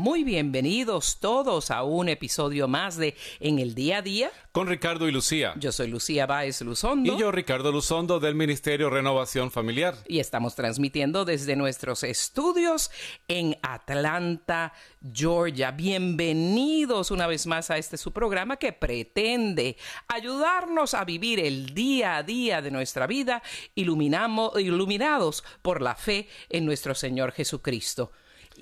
Muy bienvenidos todos a un episodio más de En el Día a Día. Con Ricardo y Lucía. Yo soy Lucía Báez Luzondo. Y yo, Ricardo Luzondo, del Ministerio Renovación Familiar. Y estamos transmitiendo desde nuestros estudios en Atlanta, Georgia. Bienvenidos una vez más a este su programa que pretende ayudarnos a vivir el día a día de nuestra vida iluminamos, iluminados por la fe en nuestro Señor Jesucristo.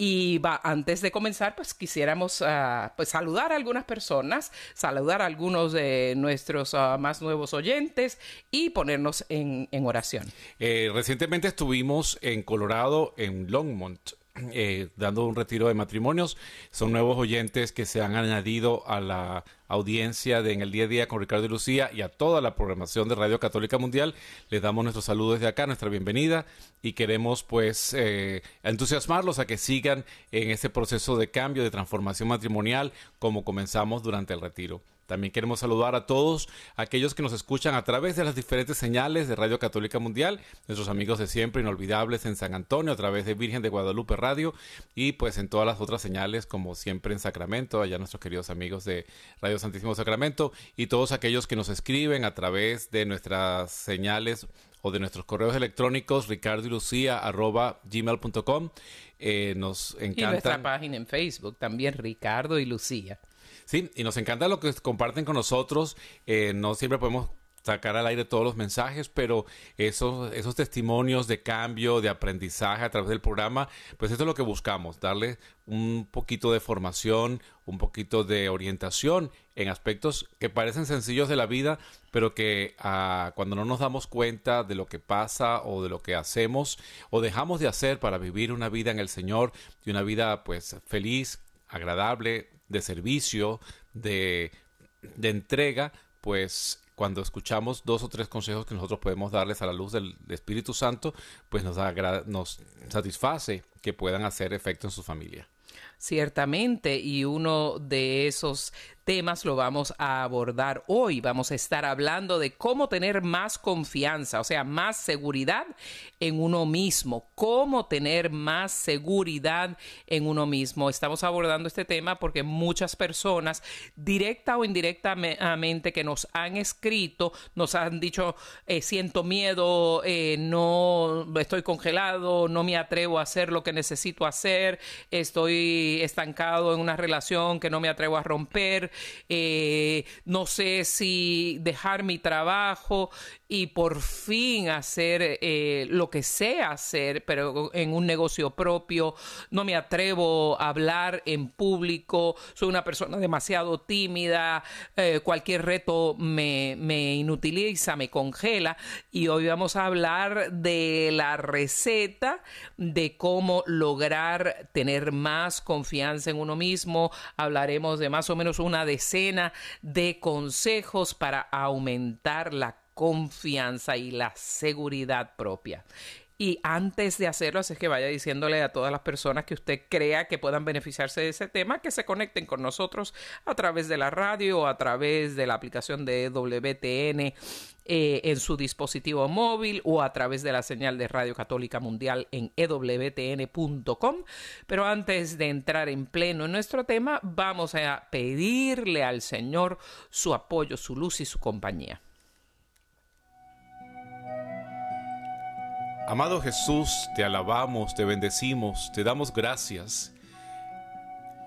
Y va, antes de comenzar, pues quisiéramos uh, pues, saludar a algunas personas, saludar a algunos de nuestros uh, más nuevos oyentes y ponernos en, en oración. Eh, recientemente estuvimos en Colorado, en Longmont. Eh, dando un retiro de matrimonios. Son nuevos oyentes que se han añadido a la audiencia de En el Día a Día con Ricardo y Lucía y a toda la programación de Radio Católica Mundial. Les damos nuestros saludos desde acá, nuestra bienvenida y queremos pues eh, entusiasmarlos a que sigan en ese proceso de cambio, de transformación matrimonial como comenzamos durante el retiro. También queremos saludar a todos aquellos que nos escuchan a través de las diferentes señales de Radio Católica Mundial, nuestros amigos de siempre, inolvidables en San Antonio, a través de Virgen de Guadalupe Radio y pues en todas las otras señales, como siempre en Sacramento, allá nuestros queridos amigos de Radio Santísimo Sacramento y todos aquellos que nos escriben a través de nuestras señales o de nuestros correos electrónicos ricardo y lucía arroba gmail.com eh, nos encanta y nuestra página en Facebook también Ricardo y Lucía Sí, y nos encanta lo que comparten con nosotros. Eh, no siempre podemos sacar al aire todos los mensajes, pero esos, esos testimonios de cambio, de aprendizaje a través del programa, pues eso es lo que buscamos, darle un poquito de formación, un poquito de orientación en aspectos que parecen sencillos de la vida, pero que ah, cuando no nos damos cuenta de lo que pasa o de lo que hacemos o dejamos de hacer para vivir una vida en el Señor y una vida pues feliz, agradable, de servicio, de, de entrega, pues cuando escuchamos dos o tres consejos que nosotros podemos darles a la luz del Espíritu Santo, pues nos, nos satisface que puedan hacer efecto en su familia. Ciertamente, y uno de esos temas lo vamos a abordar hoy. Vamos a estar hablando de cómo tener más confianza, o sea, más seguridad en uno mismo. Cómo tener más seguridad en uno mismo. Estamos abordando este tema porque muchas personas, directa o indirectamente, que nos han escrito, nos han dicho, eh, siento miedo, eh, no estoy congelado, no me atrevo a hacer lo que necesito hacer, estoy estancado en una relación que no me atrevo a romper eh, no sé si dejar mi trabajo y por fin hacer eh, lo que sé hacer, pero en un negocio propio, no me atrevo a hablar en público, soy una persona demasiado tímida, eh, cualquier reto me, me inutiliza, me congela. Y hoy vamos a hablar de la receta de cómo lograr tener más confianza en uno mismo, hablaremos de más o menos una decena de consejos para aumentar la confianza y la seguridad propia. Y antes de hacerlo, así es que vaya diciéndole a todas las personas que usted crea que puedan beneficiarse de ese tema, que se conecten con nosotros a través de la radio o a través de la aplicación de WTN eh, en su dispositivo móvil o a través de la señal de Radio Católica Mundial en ewtn.com. Pero antes de entrar en pleno en nuestro tema, vamos a pedirle al Señor su apoyo, su luz y su compañía. Amado Jesús, te alabamos, te bendecimos, te damos gracias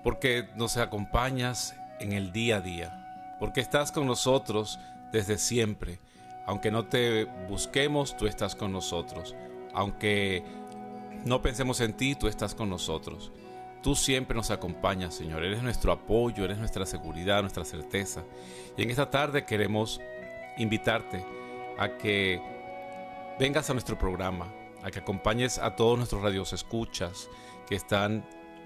porque nos acompañas en el día a día, porque estás con nosotros desde siempre. Aunque no te busquemos, tú estás con nosotros. Aunque no pensemos en ti, tú estás con nosotros. Tú siempre nos acompañas, Señor. Eres nuestro apoyo, eres nuestra seguridad, nuestra certeza. Y en esta tarde queremos invitarte a que vengas a nuestro programa, a que acompañes a todos nuestros radios escuchas que están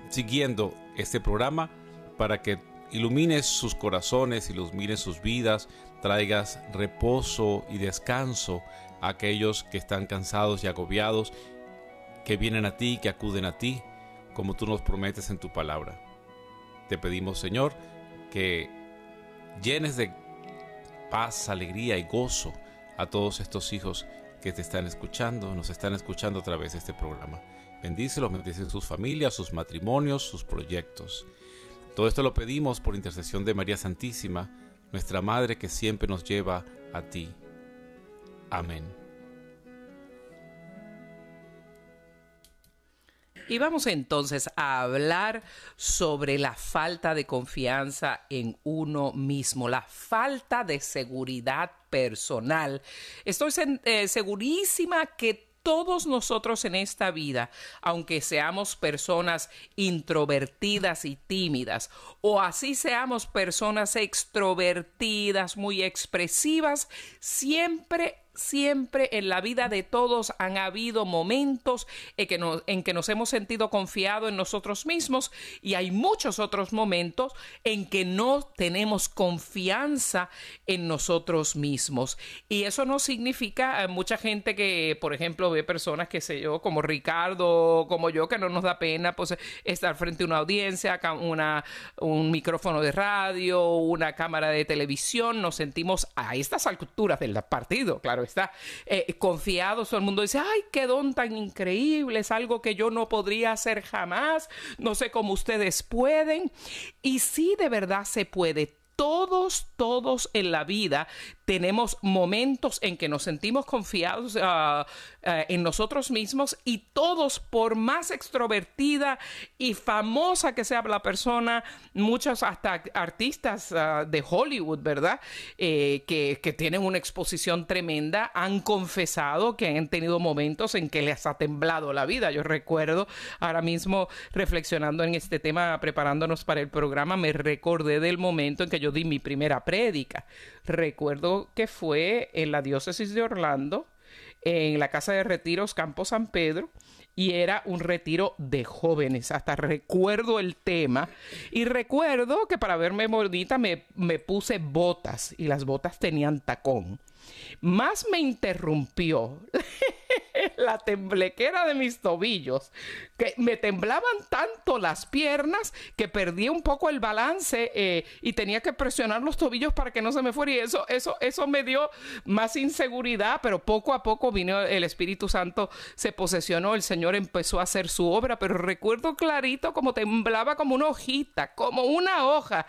siguiendo este programa para que ilumines sus corazones, ilumines sus vidas, traigas reposo y descanso a aquellos que están cansados y agobiados, que vienen a ti, que acuden a ti, como tú nos prometes en tu palabra. Te pedimos, Señor, que llenes de paz, alegría y gozo a todos estos hijos que te están escuchando, nos están escuchando a través de este programa. Bendícelos, bendice sus familias, sus matrimonios, sus proyectos. Todo esto lo pedimos por intercesión de María Santísima, nuestra Madre que siempre nos lleva a ti. Amén. Y vamos entonces a hablar sobre la falta de confianza en uno mismo, la falta de seguridad personal. Estoy eh, segurísima que todos nosotros en esta vida, aunque seamos personas introvertidas y tímidas, o así seamos personas extrovertidas, muy expresivas, siempre siempre en la vida de todos han habido momentos en que, nos, hemos sentido confiados en nosotros mismos y hay muchos otros momentos en que no tenemos confianza en nosotros mismos. Y eso no significa eh, mucha gente que, por ejemplo, ve personas, que sé yo, como Ricardo, como yo, que no nos da pena pues, estar frente a una audiencia, una, un micrófono de radio, una cámara de televisión, nos sentimos a estas alturas del partido, claro está eh, confiado, todo el mundo dice, ay, qué don tan increíble, es algo que yo no podría hacer jamás, no sé cómo ustedes pueden. Y sí, de verdad se puede todos, todos en la vida tenemos momentos en que nos sentimos confiados ah, ah, en nosotros mismos y todos, por más extrovertida y famosa que sea la persona, muchos hasta artistas ah, de Hollywood, ¿verdad? Eh, que, que, tienen una exposición tremenda, han confesado que han tenido momentos en que les ha temblado la vida. Yo recuerdo ahora mismo reflexionando en este tema, preparándonos para el programa, me recordé del momento en que yo di mi primera prédica. Recuerdo que fue en la diócesis de Orlando, en la casa de retiros Campo San Pedro, y era un retiro de jóvenes. Hasta recuerdo el tema. Y recuerdo que para verme mordita me, me puse botas y las botas tenían tacón. Más me interrumpió la temblequera de mis tobillos, que me temblaban tanto las piernas que perdí un poco el balance eh, y tenía que presionar los tobillos para que no se me fuera. Y eso, eso, eso me dio más inseguridad, pero poco a poco vino el Espíritu Santo, se posesionó, el Señor empezó a hacer su obra, pero recuerdo clarito como temblaba como una hojita, como una hoja.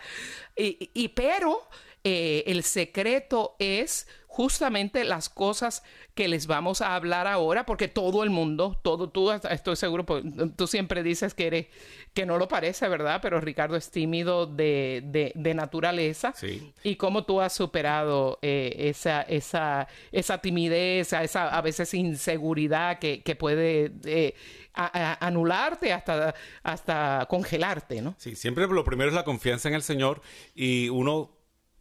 Y, y pero eh, el secreto es justamente las cosas que les vamos a hablar ahora, porque todo el mundo, todo, tú estoy seguro, pues, tú siempre dices que eres, que no lo parece, ¿verdad? Pero Ricardo es tímido de, de, naturaleza. Sí. Y cómo tú has superado eh, esa, esa, esa timidez, esa a veces inseguridad que, que puede eh, anularte hasta, hasta congelarte, ¿no? Sí, siempre lo primero es la confianza en el Señor y uno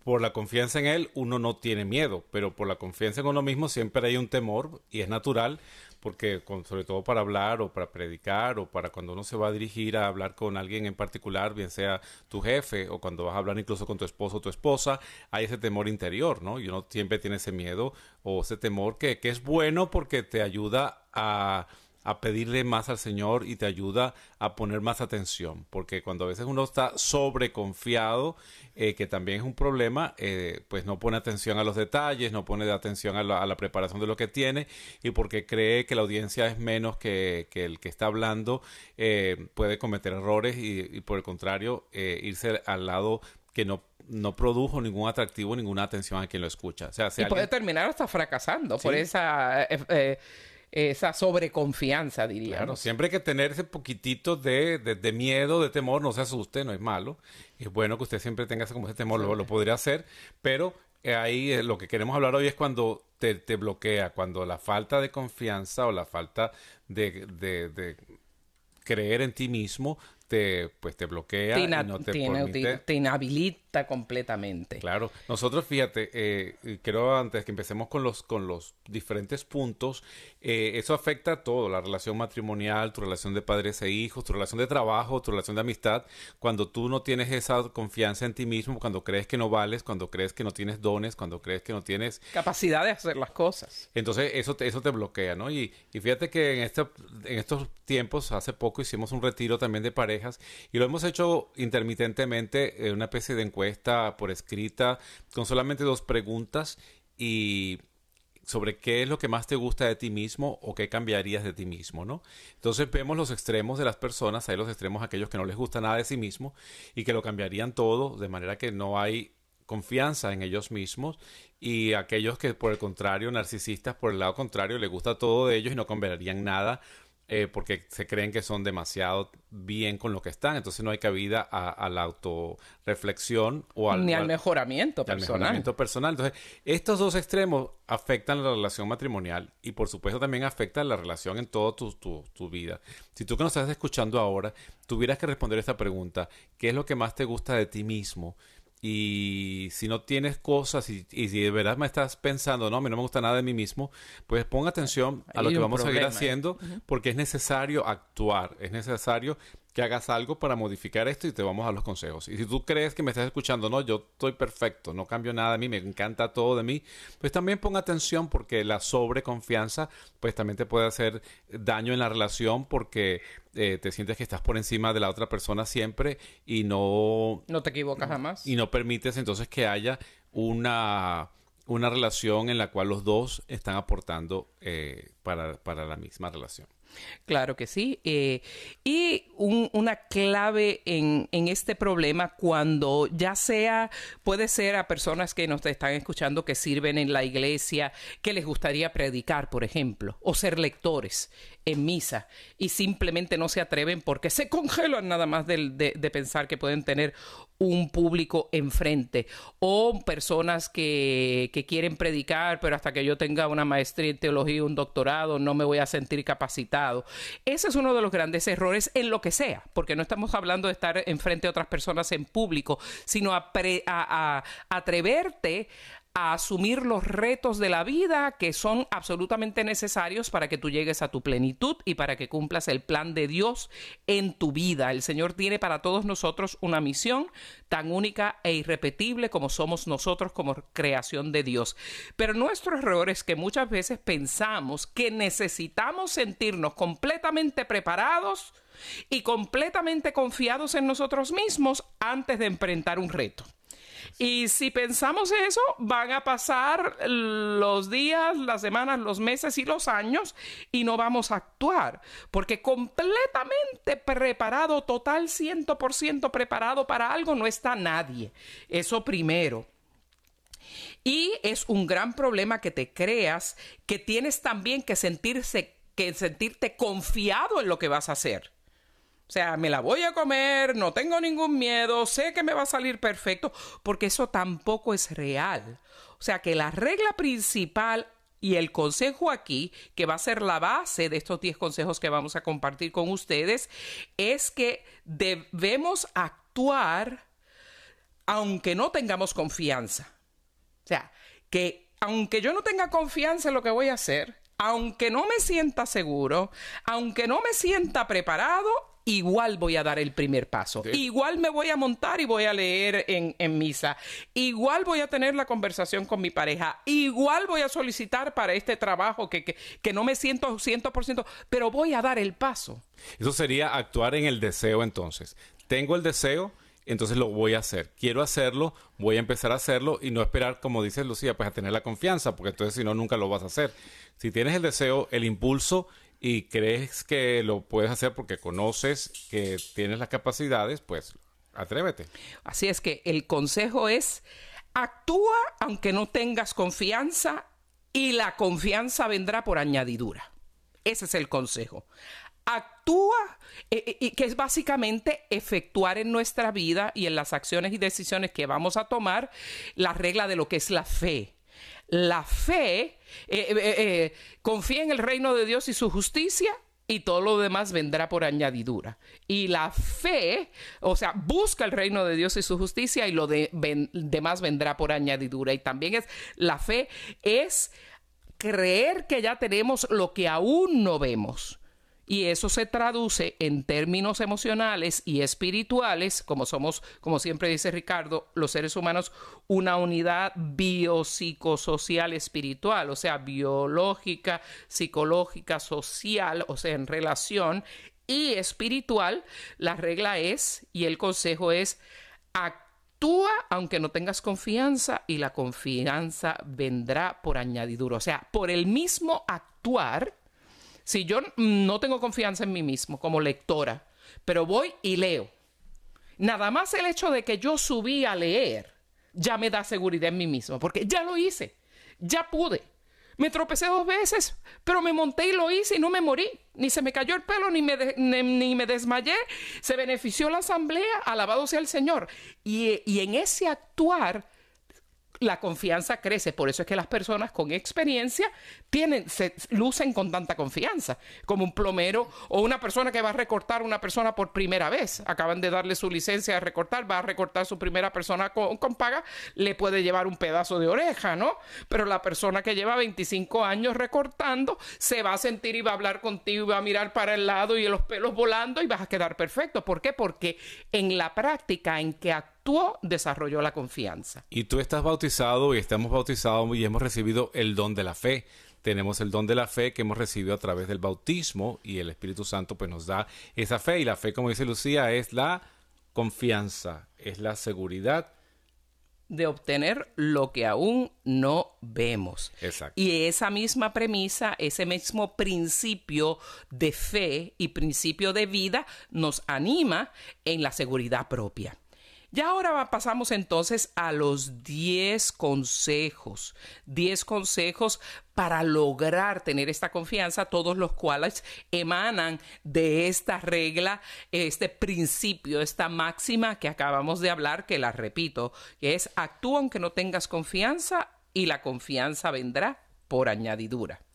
por la confianza en Él uno no tiene miedo, pero por la confianza en uno mismo siempre hay un temor y es natural porque sobre todo para hablar o para predicar o para cuando uno se va a dirigir a hablar con alguien en particular, bien sea tu jefe o cuando vas a hablar incluso con tu esposo o tu esposa, hay ese temor interior, ¿no? Y uno siempre tiene ese miedo o ese temor que, que es bueno porque te ayuda a a pedirle más al Señor y te ayuda a poner más atención, porque cuando a veces uno está sobreconfiado, eh, que también es un problema, eh, pues no pone atención a los detalles, no pone atención a la, preparación de lo que tiene y porque cree que la audiencia es menos que, el que está hablando, eh, puede cometer errores y, por el contrario, irse al lado que no no produjo ningún atractivo, ninguna atención a quien lo escucha. O sea, y puede terminar hasta fracasando por esa esa sobreconfianza, diría. Claro, siempre hay que tener ese poquitito de, de, miedo, de temor, no se asuste, no es malo. Es bueno que usted siempre tenga como ese temor, lo, lo podría hacer, pero eh, ahí eh, lo que queremos hablar hoy es cuando te, te, bloquea, cuando la falta de confianza o la falta de, de creer en ti mismo te, pues, te bloquea te, y no te, te, te inhabilita completamente. Claro, nosotros fíjate, eh, quiero antes que empecemos con los, con los diferentes puntos, eh, eso afecta a todo, la relación matrimonial, tu relación de padres e hijos, tu relación de trabajo, tu relación de amistad, cuando tú no tienes esa confianza en ti mismo, cuando crees que no vales, cuando crees que no tienes dones, cuando crees que no tienes capacidad de hacer las cosas. Entonces eso te, eso te bloquea, ¿no? Y, y fíjate que en, este, en estos tiempos, hace poco hicimos un retiro también de y lo hemos hecho intermitentemente, en una especie de encuesta por escrita, con solamente dos preguntas y sobre qué es lo que más te gusta de ti mismo o qué cambiarías de ti mismo, ¿no? Entonces vemos los extremos de las personas, hay los extremos aquellos que no les gusta nada de sí mismo y que lo cambiarían todo, de manera que no hay confianza en ellos mismos y aquellos que por el contrario, narcisistas por el lado contrario, les gusta todo de ellos y no cambiarían nada eh, porque se creen que son demasiado bien con lo que están, entonces no hay cabida a, a la autorreflexión o al, Ni al mejoramiento personal. Al mejoramiento personal. Entonces, estos dos extremos afectan la relación matrimonial y por supuesto también afectan la relación en toda tu, tu, tu, vida. Si tú que nos estás escuchando ahora tuvieras que responder esta pregunta, ¿qué es lo que más te gusta de ti mismo? Y si no tienes cosas y, y, si de verdad me estás pensando, no, a mí no me gusta nada de mí mismo, pues pon atención a lo que vamos a seguir haciendo porque es necesario actuar, es necesario que hagas algo para modificar esto y te vamos a los consejos. Y si tú crees que me estás escuchando, no, yo estoy perfecto, no cambio nada de mí, me encanta todo de mí, pues también pon atención porque la sobreconfianza pues también te puede hacer daño en la relación porque eh, te sientes que estás por encima de la otra persona siempre y no... No te equivocas jamás. Y no permites entonces que haya una una relación en la cual los dos están aportando eh, para, para la misma relación. Claro que sí. Eh, y un, una clave en, en, este problema cuando ya sea, puede ser a personas que nos están escuchando que sirven en la iglesia, que les gustaría predicar, por ejemplo, o ser lectores en misa y simplemente no se atreven porque se congelan nada más de, pensar que pueden tener un público enfrente o personas que, que, quieren predicar pero hasta que yo tenga una maestría en teología un doctorado no me voy a sentir capacitado. Ese es uno de los grandes errores en lo que sea porque no estamos hablando de estar enfrente a otras personas en público sino a, pre, a, a atreverte a asumir los retos de la vida que son absolutamente necesarios para que tú llegues a tu plenitud y para que cumplas el plan de Dios en tu vida. El Señor tiene para todos nosotros una misión tan única e irrepetible como somos nosotros como creación de Dios. Pero nuestro error es que muchas veces pensamos que necesitamos sentirnos completamente preparados y completamente confiados en nosotros mismos antes de enfrentar un reto. Y si pensamos eso, van a pasar los días, las semanas, los meses y los años y no vamos a actuar. Porque completamente preparado, total 100% preparado para algo, no está nadie. Eso primero. Y es un gran problema que te creas que tienes también que sentirse que sentirte confiado en lo que vas a hacer. O sea, me la voy a comer, no tengo ningún miedo, sé que me va a salir perfecto, porque eso tampoco es real. O sea, que la regla principal y el consejo aquí, que va a ser la base de estos 10 consejos que vamos a compartir con ustedes, es que debemos actuar aunque no tengamos confianza. O sea, que aunque yo no tenga confianza en lo que voy a hacer, aunque no me sienta seguro, aunque no me sienta preparado, igual voy a dar el primer paso. Sí. Igual me voy a montar y voy a leer en, en, misa. Igual voy a tener la conversación con mi pareja. Igual voy a solicitar para este trabajo que, que, que no me siento 100%, pero voy a dar el paso. Eso sería actuar en el deseo entonces. Tengo el deseo, entonces lo voy a hacer. Quiero hacerlo, voy a empezar a hacerlo y no esperar, como dice Lucía, pues a tener la confianza, porque entonces si no, nunca lo vas a hacer. Si tienes el deseo, el impulso y crees que lo puedes hacer porque conoces que tienes las capacidades, pues atrévete. Así es que el consejo es actúa aunque no tengas confianza y la confianza vendrá por añadidura. Ese es el consejo. actúa, eh, eh, que es básicamente efectuar en nuestra vida y en las acciones y decisiones que vamos a tomar la regla de lo que es la fe. La fe eh, confía en el reino de Dios y su justicia y todo lo demás vendrá por añadidura. Y la fe, o sea, busca el reino de Dios y su justicia y lo demás vendrá por añadidura. Y también es, la fe es creer que ya tenemos lo que aún no vemos. Y eso se traduce en términos emocionales y espirituales, como somos, como siempre dice Ricardo, los seres humanos, una unidad biopsicosocial espiritual, o sea, biológica, psicológica, social, o sea, en relación y espiritual. La regla es, y el consejo es, actúa aunque no tengas confianza y la confianza vendrá por añadidura. O sea, por el mismo actuar, si yo no tengo confianza en mí mismo como lectora, pero voy y leo, nada más el hecho de que yo subí a leer ya me da seguridad en mí mismo, porque ya lo hice, ya pude. Me tropecé dos veces, pero me monté y lo hice y no me morí. Ni se me cayó el pelo, ni me, ni, me desmayé. Se benefició la asamblea, alabado sea el Señor. Y, y en ese actuar la confianza crece. Por eso es que las personas con experiencia tienen, se lucen con tanta confianza, como un plomero o una persona que va a recortar una persona por primera vez. Acaban de darle su licencia de recortar, va a recortar su primera persona con, paga, le puede llevar un pedazo de oreja, ¿no? Pero la persona que lleva 25 años recortando se va a sentir y va a hablar contigo y va a mirar para el lado y los pelos volando y vas a quedar perfecto. ¿Por qué? Porque en la práctica en que desarrolló la confianza. Y tú estás bautizado y estamos bautizados y hemos recibido el don de la fe. Tenemos el don de la fe que hemos recibido a través del bautismo y el Espíritu Santo pues nos da esa fe y la fe como dice Lucía es la confianza, es la seguridad de obtener lo que aún no vemos. Exacto. Y esa misma premisa, ese mismo principio de fe y principio de vida nos anima en la seguridad propia. Y ahora pasamos entonces a los 10 consejos, 10 consejos para lograr tener esta confianza, todos los cuales emanan de esta regla, este principio, esta máxima que acabamos de hablar, que la repito, es actúa aunque no tengas confianza y la confianza vendrá por añadidura.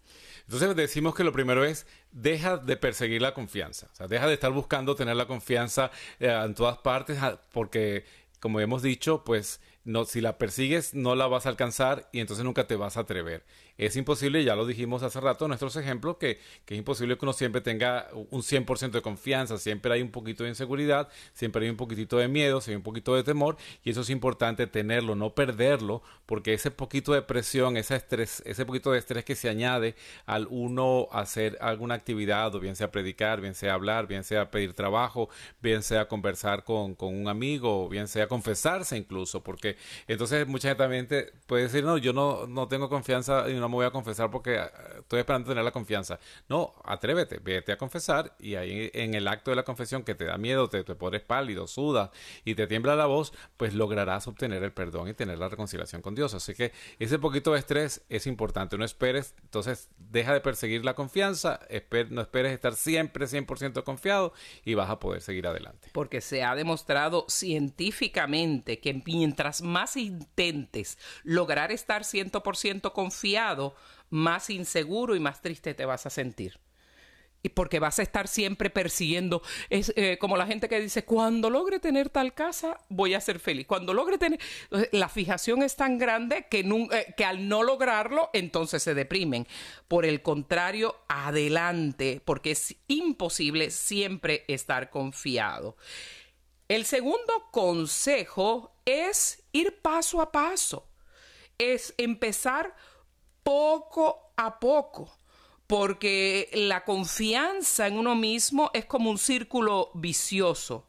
Entonces decimos que lo primero es deja de perseguir la confianza, o sea, deja de estar buscando tener la confianza eh, en todas partes, ah, porque como hemos dicho, pues no, si la persigues no la vas a alcanzar y entonces nunca te vas a atrever. Es imposible, ya lo dijimos hace rato en nuestros ejemplos, que, que es imposible que uno siempre tenga un 100% de confianza, siempre hay un poquito de inseguridad, siempre hay un poquitito de miedo, siempre hay un poquito de temor y eso es importante tenerlo, no perderlo, porque ese poquito de presión, ese estrés, ese poquito de estrés que se añade al uno hacer alguna actividad, o bien sea predicar, bien sea hablar, bien sea pedir trabajo, bien sea conversar con, con un amigo, bien sea confesarse incluso, porque entonces mucha gente también puede decir, no, yo no, no tengo confianza y no me voy a confesar porque ah, estoy esperando tener la confianza. No, atrévete, vete a confesar y ahí en el acto de la confesión que te da miedo, te, te pones pálido, sudas y te tiembla la voz, pues lograrás obtener el perdón y tener la reconciliación con Dios. Así que ese poquito de estrés es importante. No esperes, entonces deja de perseguir la confianza, no esperes estar siempre 100% confiado y vas a poder seguir adelante. Porque se ha demostrado científicamente que mientras más intentes lograr estar 100% confiado, más inseguro y más triste te vas a sentir. Y porque vas a estar siempre persiguiendo, es eh, como la gente que dice, cuando logre tener tal casa, voy a ser feliz. Cuando logre tener, la fijación es tan grande que, eh, que al no lograrlo, entonces se deprimen. Por el contrario, adelante, porque es imposible siempre estar confiado. El segundo consejo es ir paso a paso, es empezar poco a poco, porque la confianza en uno mismo es como un círculo vicioso.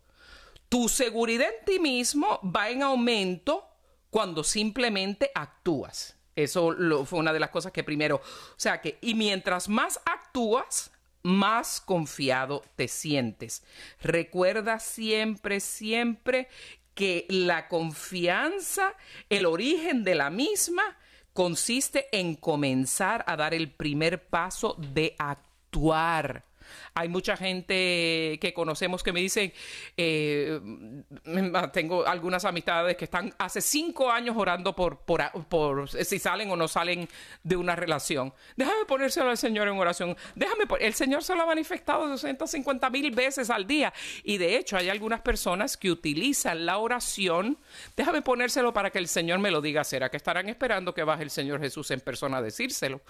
Tu seguridad en ti mismo va en aumento cuando simplemente actúas. Eso fue una de las cosas que primero, o sea que, y mientras más actúas, más confiado te sientes. Recuerda siempre, siempre que la confianza, el origen de la misma, consiste en comenzar a dar el primer paso de actuar. Hay mucha gente que conocemos que me dicen, eh, tengo algunas amistades que están hace cinco años orando por, si salen o no salen de una relación. Déjame ponérselo al Señor en oración. Déjame, el Señor se lo ha manifestado 250 mil veces al día. Y de hecho hay algunas personas que utilizan la oración. Déjame ponérselo para que el Señor me lo diga. ¿Será que estarán esperando que baje el Señor Jesús en persona a decírselo?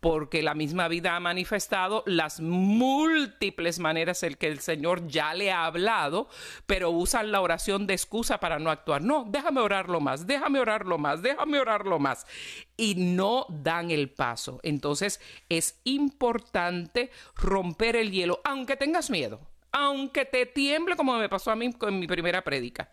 Porque la misma vida ha manifestado las múltiples maneras en que el Señor ya le ha hablado, pero usan la oración de excusa para no actuar. No, déjame orarlo más, déjame orarlo más, déjame orarlo más. Y no dan el paso. Entonces es importante romper el hielo, aunque tengas miedo, aunque te tiemble como me pasó a mí con mi primera prédica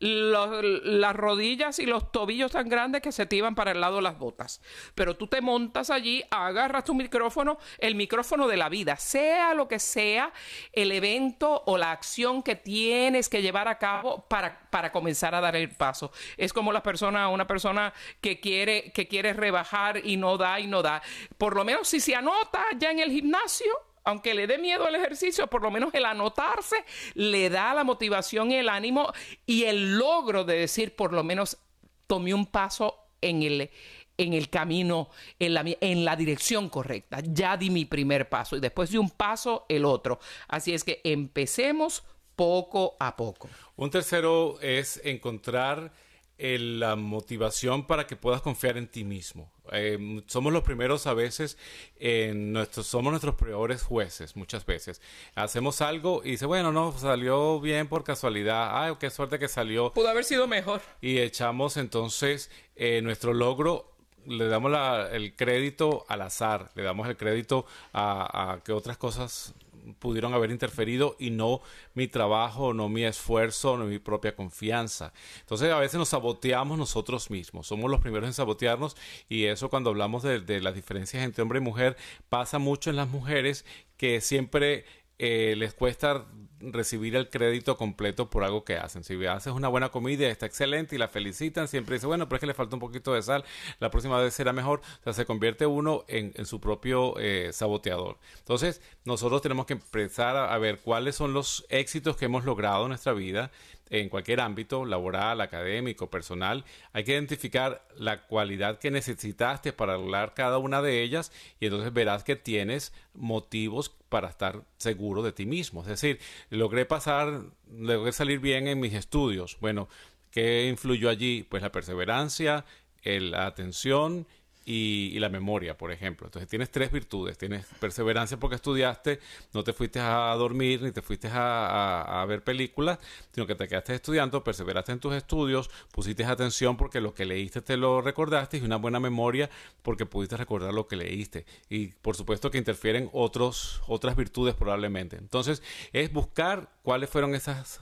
las rodillas y los tobillos tan grandes que se te iban para el lado de las botas. Pero tú te montas allí, agarras tu micrófono, el micrófono de la vida, sea lo que sea el evento o la acción que tienes que llevar a cabo para, para comenzar a dar el paso. Es como la persona, una persona que quiere, que quiere rebajar y no da y no da. Por lo menos si se anota ya en el gimnasio, aunque le dé miedo el ejercicio, por lo menos el anotarse le da la motivación el ánimo y el logro de decir, por lo menos tomé un paso en el, en el camino, en la, en la dirección correcta. Ya di mi primer paso y después de un paso, el otro. Así es que empecemos poco a poco. Un tercero es encontrar la motivación para que puedas confiar en ti mismo. Eh, somos los primeros a veces, en nuestros, somos nuestros peores jueces muchas veces. Hacemos algo y dice, bueno, no, salió bien por casualidad. Ay, qué suerte que salió. Pudo haber sido mejor. Y echamos entonces eh, nuestro logro le damos el crédito al azar, le damos el crédito a, a, que otras cosas pudieron haber interferido y no mi trabajo, no mi esfuerzo, no mi propia confianza. Entonces a veces nos saboteamos nosotros mismos, somos los primeros en sabotearnos y eso cuando hablamos de, de las diferencias entre hombre y mujer pasa mucho en las mujeres que siempre eh, les cuesta recibir el crédito completo por algo que hacen. Si haces una buena comida, está excelente y la felicitan, siempre dice, bueno, pero es que le falta un poquito de sal, la próxima vez será mejor. O sea, se convierte uno en, su propio eh, saboteador. Entonces, nosotros tenemos que empezar a ver cuáles son los éxitos que hemos logrado en nuestra vida en cualquier ámbito, laboral, académico, personal, hay que identificar la cualidad que necesitaste para lograr cada una de ellas y entonces verás que tienes motivos para estar seguro de ti mismo. Es decir, logré pasar, logré salir bien en mis estudios. Bueno, ¿qué influyó allí? Pues la perseverancia, la atención y, la memoria, por ejemplo. Entonces tienes tres virtudes. Tienes perseverancia porque estudiaste, no te fuiste a dormir ni te fuiste a, ver películas, sino que te quedaste estudiando, perseveraste en tus estudios, pusiste atención porque lo que leíste te lo recordaste y una buena memoria porque pudiste recordar lo que leíste. Y por supuesto que interfieren otros, otras virtudes probablemente. Entonces es buscar cuáles fueron esas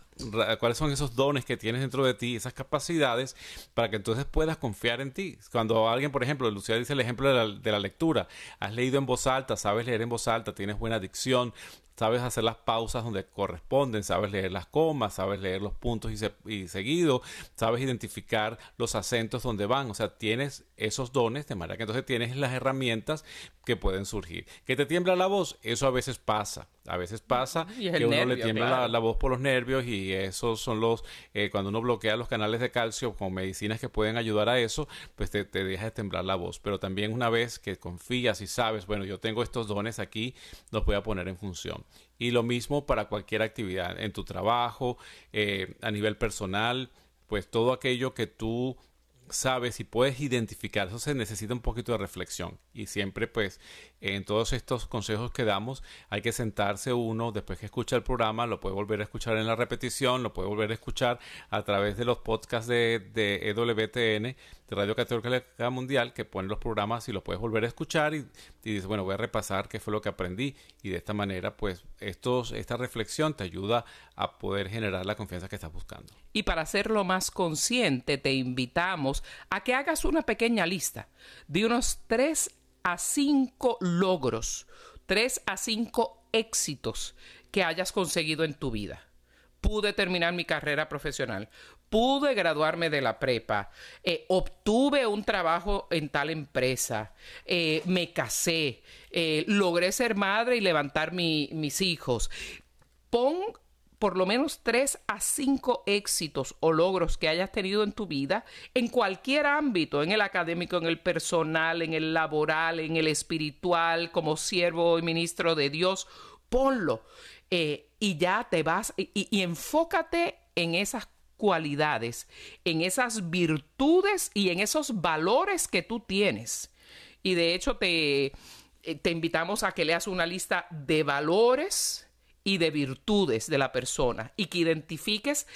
cuáles son esos dones que tienes dentro de ti, esas capacidades, para que entonces puedas confiar en ti. Cuando alguien, por ejemplo, Lucía dice el ejemplo de la, de la lectura, has leído en voz alta, sabes leer en voz alta, tienes buena dicción, sabes hacer las pausas donde corresponden, sabes leer las comas, sabes leer los puntos y, y, seguido, sabes identificar los acentos donde van, o sea, tienes esos dones de manera que entonces tienes las herramientas que pueden surgir. ¿Que te tiembla la voz? Eso a veces pasa, a veces pasa que uno le tiembla la, voz por los nervios y esos son los, eh, cuando uno bloquea los canales de calcio con medicinas que pueden ayudar a eso, pues te, te deja de temblar la voz, pero también una vez que confías y sabes, bueno, yo tengo estos dones aquí, los voy a poner en función. Y lo mismo para cualquier actividad, en tu trabajo, eh, a nivel personal, pues todo aquello que tú sabes y puedes identificar, eso se necesita un poquito de reflexión. Y siempre pues en todos estos consejos que damos hay que sentarse uno después que escucha el programa, lo puede volver a escuchar en la repetición, lo puede volver a escuchar a través de los podcasts de, de EWTN, de Radio Católica Mundial, que ponen los programas y lo puedes volver a escuchar y, y dices, bueno, voy a repasar qué fue lo que aprendí y de esta manera pues estos, esta reflexión te ayuda a poder generar la confianza que estás buscando. Y para hacerlo más consciente te invitamos a que hagas una pequeña lista de unos tres a cinco logros, tres a cinco éxitos que hayas conseguido en tu vida. Pude terminar mi carrera profesional, pude graduarme de la prepa, eh, obtuve un trabajo en tal empresa, eh, me casé, eh, logré ser madre y levantar mis hijos. Pon por lo menos tres a cinco éxitos o logros que hayas tenido en tu vida, en cualquier ámbito, en el académico, en el personal, en el laboral, en el espiritual, como siervo y ministro de Dios, ponlo. y ya te vas y, y enfócate en esas cualidades, en esas virtudes y en esos valores que tú tienes. Y de hecho te, eh, te invitamos a que leas una lista de valores y de virtudes de la persona y que identifiques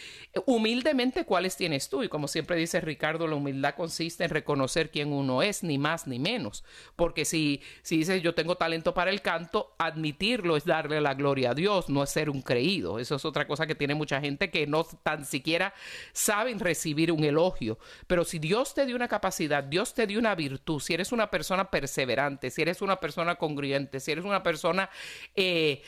humildemente cuáles tienes tú. Y como siempre dice Ricardo, la humildad consiste en reconocer quién uno es, ni más ni menos. Porque si, si dices yo tengo talento para el canto, admitirlo es darle la gloria a Dios, no es ser un creído. Eso es otra cosa que tiene mucha gente que no tan siquiera saben recibir un elogio. Pero si Dios te dio una capacidad, Dios te dio una virtud, si eres una persona perseverante, si eres una persona congruente, si eres una persona eh,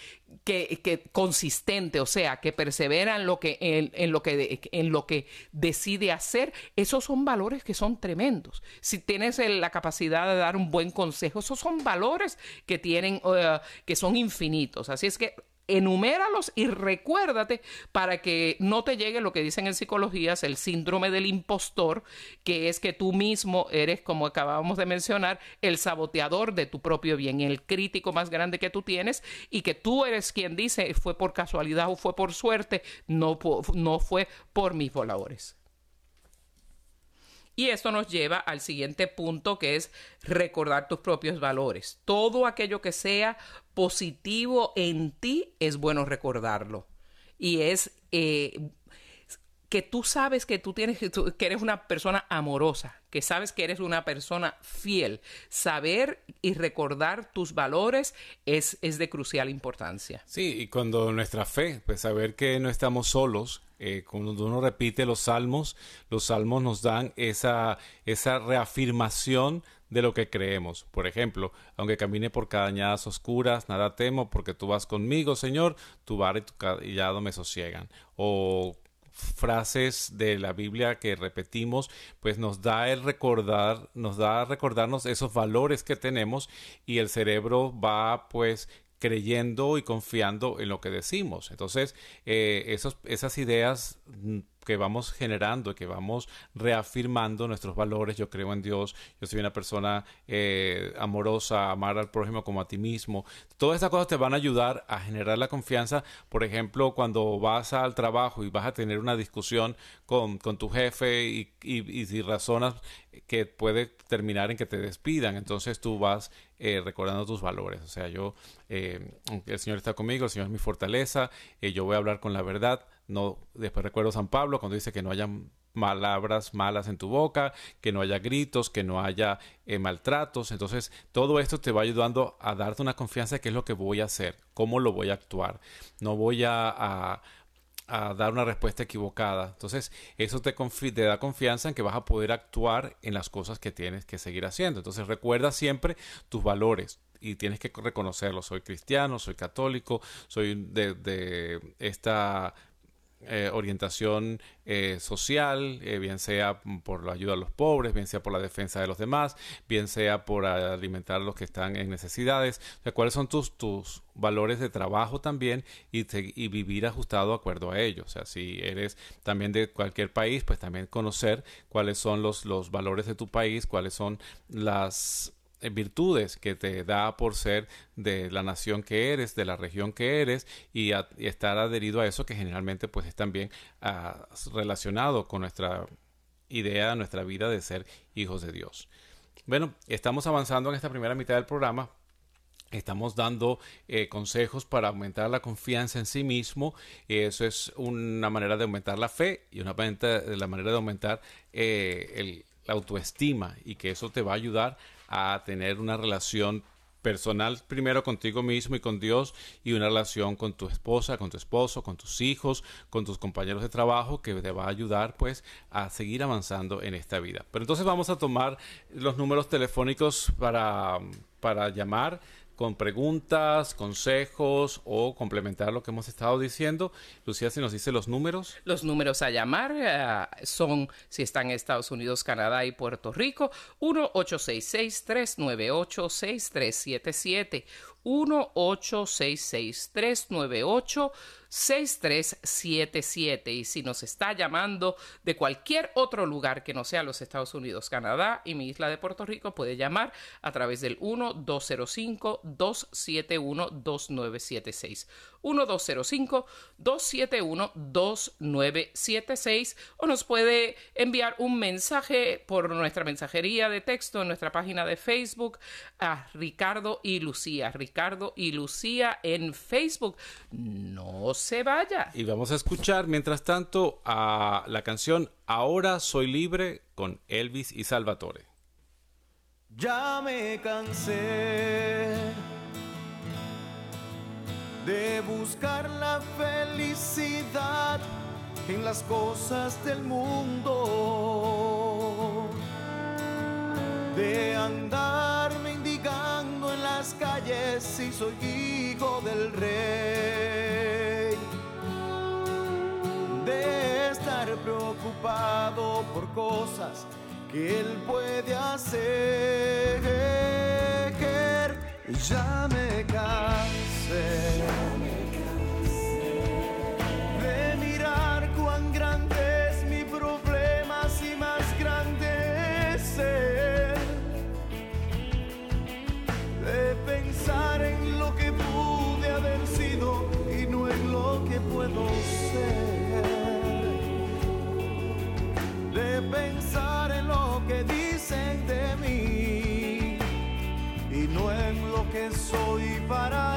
que, consistente, o sea, que persevera en lo que, en, lo que, en lo que decide hacer, esos son valores que son tremendos. Si tienes la capacidad de dar un buen consejo, esos son valores que tienen, uh, que son infinitos. Así es que enuméralos y recuérdate para que no te llegue lo que dicen en psicología, el síndrome del impostor, que es que tú mismo eres, como acabamos de mencionar, el saboteador de tu propio bien, el crítico más grande que tú tienes y que tú eres quien dice fue por casualidad o fue por suerte, no, no fue por mis valores. Y esto nos lleva al siguiente punto que es recordar tus propios valores. Todo aquello que sea positivo en ti es bueno recordarlo. Y es eh, que tú sabes que tú tienes que eres una persona amorosa, que sabes que eres una persona fiel. Saber y recordar tus valores es, es de crucial importancia. Sí, y cuando nuestra fe, pues saber que no estamos solos, eh, cuando uno repite los salmos, los salmos nos dan esa, esa reafirmación de lo que creemos. Por ejemplo, aunque camine por cañadas oscuras, nada temo, porque tú vas conmigo, Señor, tu bar y tu callado me sosiegan. O frases de la Biblia que repetimos, pues nos da el recordar, nos da a recordarnos esos valores que tenemos y el cerebro va pues creyendo y confiando en lo que decimos. Entonces, eh, esas ideas mm, que vamos generando y que vamos reafirmando nuestros valores. Yo creo en Dios, yo soy una persona eh, amorosa, amar al prójimo como a ti mismo. Todas esas cosas te van a ayudar a generar la confianza. Por ejemplo, cuando vas al trabajo y vas a tener una discusión con, tu jefe y, y, si razonas que puede terminar en que te despidan, entonces tú vas eh, recordando tus valores. O sea, yo, eh, el Señor está conmigo, el Señor es mi fortaleza, yo voy a hablar con la verdad no, después recuerdo San Pablo cuando dice que no haya palabras malas en tu boca, que no haya gritos, que no haya eh, maltratos. Entonces, todo esto te va ayudando a darte una confianza de qué es lo que voy a hacer, cómo lo voy a actuar. No voy a, dar una respuesta equivocada. Entonces, eso te, da confianza en que vas a poder actuar en las cosas que tienes que seguir haciendo. Entonces, recuerda siempre tus valores, y tienes que reconocerlo. Soy cristiano, soy católico, soy de esta eh, orientación eh, social, eh, bien sea por la ayuda a los pobres, bien sea por la defensa de los demás, bien sea por alimentar a los que están en necesidades. O ¿cuáles son tus, tus valores de trabajo también y, y vivir ajustado acuerdo a ellos? O sea, si eres también de cualquier país, pues también conocer cuáles son los, los valores de tu país, cuáles son las virtudes que te da por ser de la nación que eres, de la región que eres y, estar adherido a eso que generalmente pues es también ah, relacionado con nuestra idea, nuestra vida de ser hijos de Dios. Bueno, estamos avanzando en esta primera mitad del programa. Estamos dando eh, consejos para aumentar la confianza en sí mismo. Eso es una manera de aumentar la fe y una manera, la manera de aumentar eh, la autoestima y que eso te va a ayudar a tener una relación personal primero contigo mismo y con Dios y una relación con tu esposa, con tu esposo, con tus hijos, con tus compañeros de trabajo que te va a ayudar pues a seguir avanzando en esta vida. Pero entonces vamos a tomar los números telefónicos para, para llamar con preguntas, consejos o complementar lo que hemos estado diciendo. Lucía, si nos dice los números. Los números a llamar eh, son, si están en Estados Unidos, Canadá y Puerto Rico, 1-866-398-6377. 1-866-398-6377. 6377 y si nos está llamando de cualquier otro lugar que no sea los Estados Unidos, Canadá y mi isla de Puerto Rico, puede llamar a través del 1-205-271-2976. 1-205-271-2976 o nos puede enviar un mensaje por nuestra mensajería de texto en nuestra página de Facebook a Ricardo y Lucía. Ricardo y Lucía en Facebook. No se vaya. Y vamos a escuchar, mientras tanto, a la canción Ahora soy libre con Elvis y Salvatore. Ya me cansé de buscar la felicidad en las cosas del mundo, de andar mendigando en las calles si soy hijo del rey, de estar preocupado por cosas que él puede hacer. Ya me cansé soy para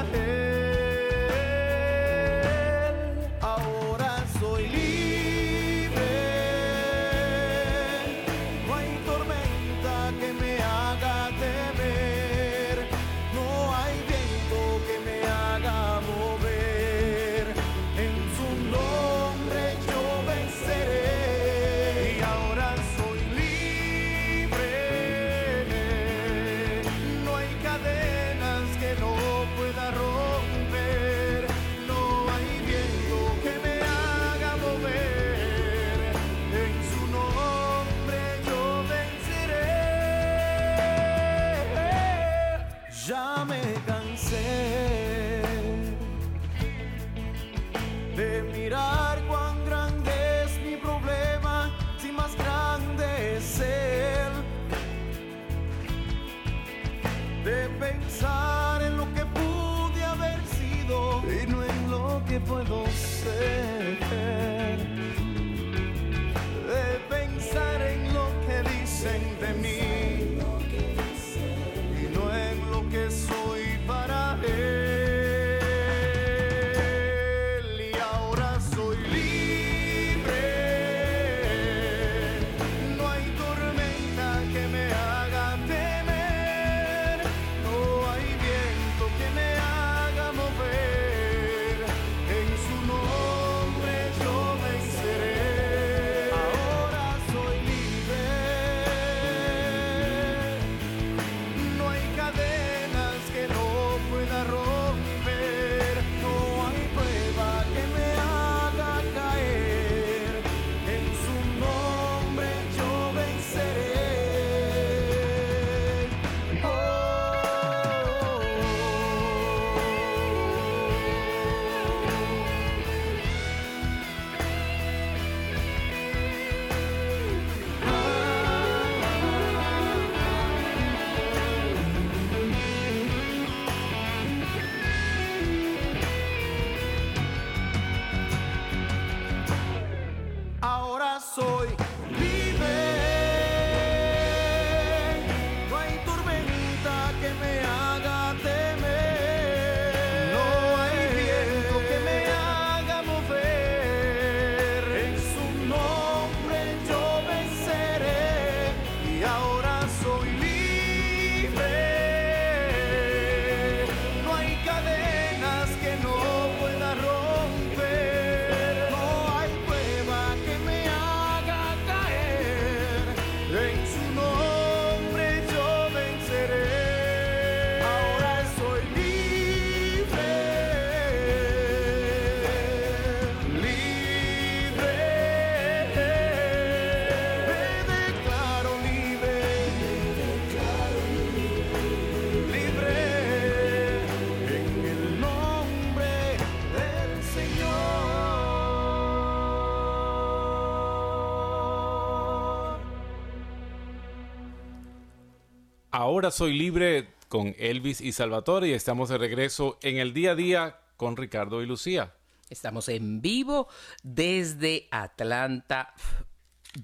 Ahora soy libre con Elvis y Salvatore y estamos de regreso en el día a día con Ricardo y Lucía. Estamos en vivo desde Atlanta,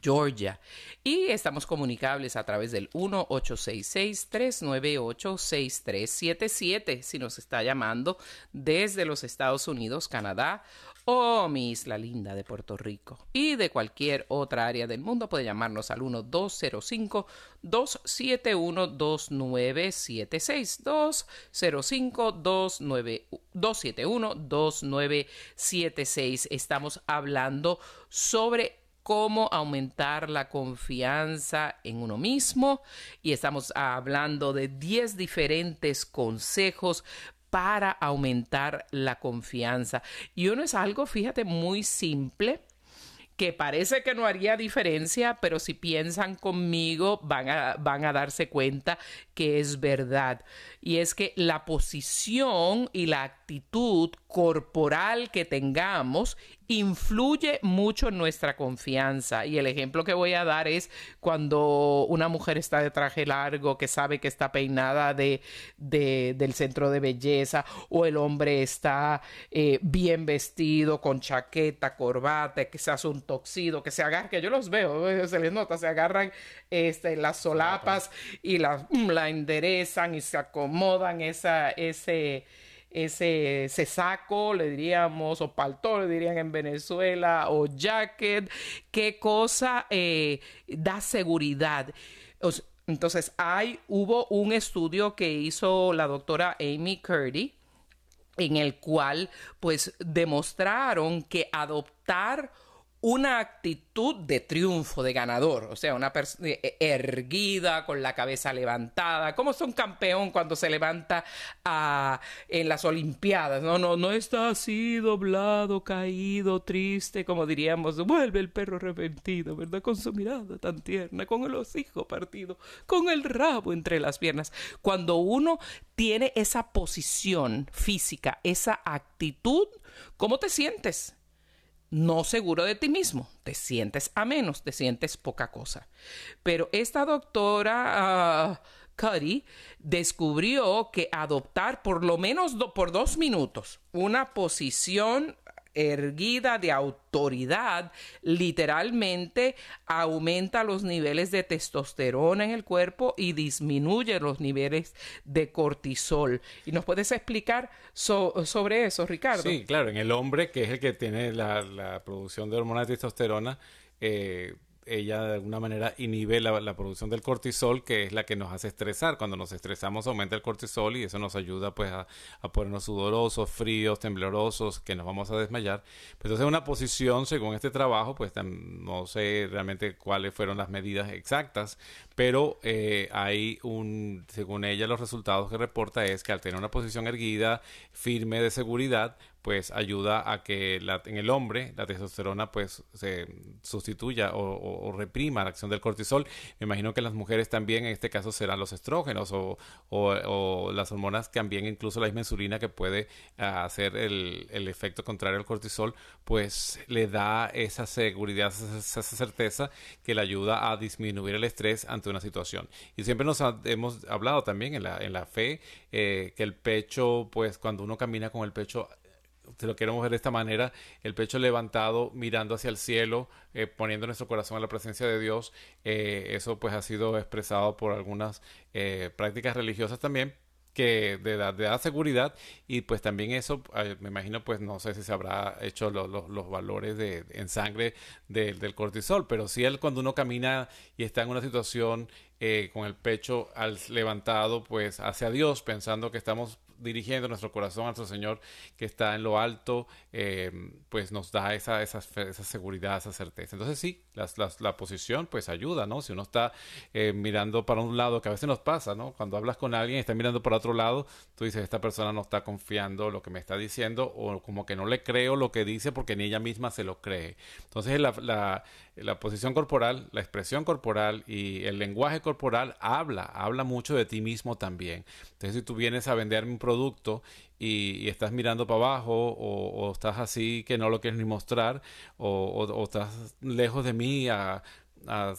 Georgia. Y estamos comunicables a través del 1-866-398-6377 si nos está llamando desde los Estados Unidos, Canadá o mi isla linda de Puerto Rico. Y de cualquier otra área del mundo puede llamarnos al 1-205-271-2976. 205-271-2976. Estamos hablando sobre cómo aumentar la confianza en uno mismo y estamos hablando de 10 diferentes consejos para aumentar la confianza. Y uno es algo, fíjate, muy simple que parece que no haría diferencia, pero si piensan conmigo van a, van a darse cuenta que es verdad. Y es que la posición y la actitud corporal que tengamos influye mucho en nuestra confianza. Y el ejemplo que voy a dar es cuando una mujer está de traje largo, que sabe que está peinada de, de del centro de belleza, o el hombre está eh, bien vestido, con chaqueta, corbata, que se hace un toxido, que se agarra, que yo los veo, eh, se les nota, se agarran este, las solapas y la, mm, la enderezan y se acomodan esa, ese ese, saco, le diríamos, o palto, le dirían en Venezuela, o jacket, qué cosa eh, da seguridad. Entonces, hay, hubo un estudio que hizo la doctora Amy Curdy, en el cual, pues, demostraron que adoptar una actitud de triunfo, de ganador, o sea, una persona eh, erguida, con la cabeza levantada, como es un campeón cuando se levanta a, en las Olimpiadas, no, no, no está así doblado, caído, triste, como diríamos, vuelve el perro arrepentido, ¿verdad? Con su mirada tan tierna, con el hocico partido, con el rabo entre las piernas. Cuando uno tiene esa posición física, esa actitud, ¿cómo te sientes? No seguro de ti mismo, te sientes a menos, te sientes poca cosa. Pero esta doctora uh, Cuddy descubrió que adoptar por lo menos por dos minutos una posición erguida de autoridad literalmente aumenta los niveles de testosterona en el cuerpo y disminuye los niveles de cortisol. ¿Y nos puedes explicar sobre eso, Ricardo? Sí, claro, en el hombre, que es el que tiene la, la producción de hormona de testosterona, eh, ella de alguna manera inhibe la, producción del cortisol, que es la que nos hace estresar. Cuando nos estresamos aumenta el cortisol y eso nos ayuda pues a, ponernos sudorosos, fríos, temblorosos, que nos vamos a desmayar. Pues entonces una posición, según este trabajo, pues no sé realmente cuáles fueron las medidas exactas, pero eh, hay un, según ella, los resultados que reporta es que al tener una posición erguida, firme de seguridad, pues ayuda a que la, en el hombre la testosterona pues se sustituya o, reprima la acción del cortisol. Me imagino que las mujeres también en este caso serán los estrógenos o, las hormonas también incluso la insulina que puede ah, hacer el, el, efecto contrario al cortisol pues le da esa seguridad, esa, certeza que le ayuda a disminuir el estrés ante una situación. Y siempre nos hemos hablado también en la, en la fe eh, que el pecho pues cuando uno camina con el pecho si lo queremos ver de esta manera, el pecho levantado, mirando hacia el cielo, eh, poniendo nuestro corazón en la presencia de Dios. Eh, eso pues ha sido expresado por algunas eh, prácticas religiosas también que de da, seguridad y pues también eso me imagino pues no sé si se habrá hecho los valores de, en sangre del cortisol pero si él cuando uno camina y está en una situación con el pecho al levantado pues hacia Dios pensando que estamos dirigiendo nuestro corazón a nuestro Señor que está en lo alto, eh, pues nos da esa, esa, esa, seguridad, esa certeza. Entonces sí, las, la posición pues ayuda, ¿no? Si uno está eh, mirando para un lado, que a veces nos pasa, ¿no? Cuando hablas con alguien y está mirando para otro lado, tú dices, esta persona no está confiando lo que me está diciendo o como que no le creo lo que dice porque ni ella misma se lo cree. Entonces la, la, la posición corporal, la expresión corporal y el lenguaje corporal habla, habla mucho de ti mismo también. Entonces si tú vienes a venderme un producto y, estás mirando para abajo o, estás así que no lo quieres ni mostrar o, estás lejos de mí a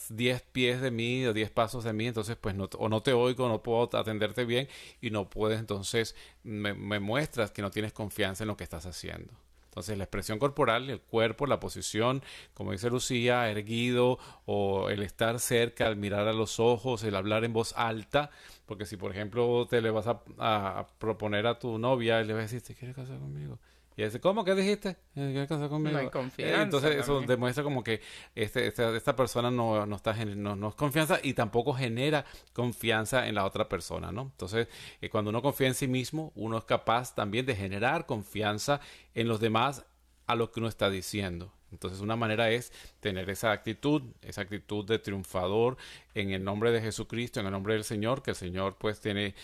10 pies de mí o 10 pasos de mí, entonces pues no, o no te oigo, no puedo atenderte bien y no puedes, entonces me muestras que no tienes confianza en lo que estás haciendo. Entonces la expresión corporal, el cuerpo, la posición, como dice Lucía, erguido o el estar cerca, el mirar a los ojos, el hablar en voz alta, porque si por ejemplo te le vas a, proponer a tu novia y le vas a decir, ¿te quieres casar conmigo? Y dice, ¿cómo? ¿Qué dijiste? ¿Quieres casar conmigo? No hay confianza Entonces eso también. demuestra como que este, esta, esta persona no, no está no, no es confianza y tampoco genera confianza en la otra persona, ¿no? Entonces, eh, cuando uno confía en sí mismo, uno es capaz también de generar confianza en los demás a lo que uno está diciendo. Entonces, una manera es tener esa actitud, esa actitud de triunfador en el nombre de Jesucristo, en el nombre del Señor, que el Señor pues tiene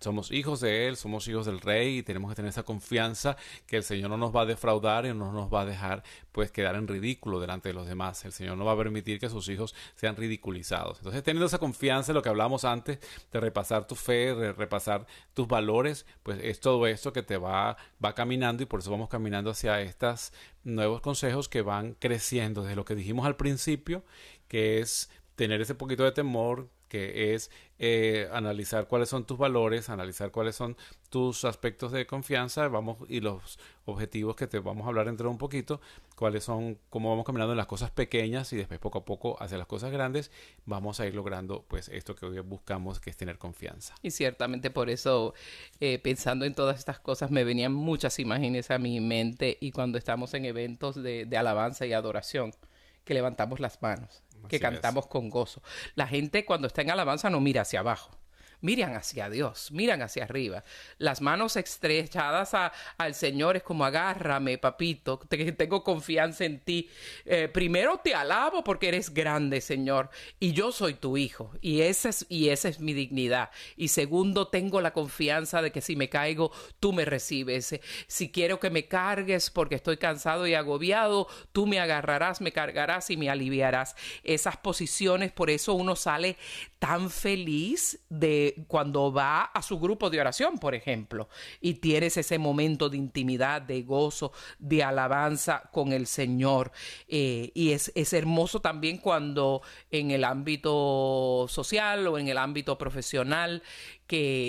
somos hijos de Él, somos hijos del Rey y tenemos que tener esa confianza que el Señor no nos va a defraudar y no nos va a dejar pues quedar en ridículo delante de los demás. El Señor no va a permitir que sus hijos sean ridiculizados. Entonces, teniendo esa confianza lo que hablamos antes de repasar tu fe, de repasar tus valores, pues es todo esto que te va, va caminando y por eso vamos caminando hacia estos nuevos consejos que van creciendo desde lo que dijimos al principio, que es tener ese poquito de temor, que es eh, analizar cuáles son tus valores, analizar cuáles son tus aspectos de confianza, vamos y los objetivos que te vamos a hablar dentro de un poquito, cuáles son, cómo vamos caminando en las cosas pequeñas y después poco a poco hacia las cosas grandes, vamos a ir logrando pues esto que hoy buscamos, que es tener confianza. Y ciertamente por eso, eh, pensando en todas estas cosas, me venían muchas imágenes a mi mente y cuando estamos en eventos de, de alabanza y adoración, que levantamos las manos, que Así cantamos con gozo. La gente cuando está en alabanza no mira hacia abajo. Miran hacia Dios, miran hacia arriba. Las manos estrechadas a- al Señor es como agárrame, papito, te- tengo confianza en ti. Eh, primero te alabo porque eres grande, Señor, y yo soy tu hijo, y esa es, y esa es mi dignidad. Y segundo, tengo la confianza de que si me caigo, tú me recibes. Si quiero que me cargues porque estoy cansado y agobiado, tú me agarrarás, me cargarás y me aliviarás. Esas posiciones, por eso uno sale tan feliz de cuando va a su grupo de oración, por ejemplo, y tienes ese momento de intimidad, de gozo, de alabanza con el Señor. Eh, y es, es hermoso también cuando en el ámbito social o en el ámbito profesional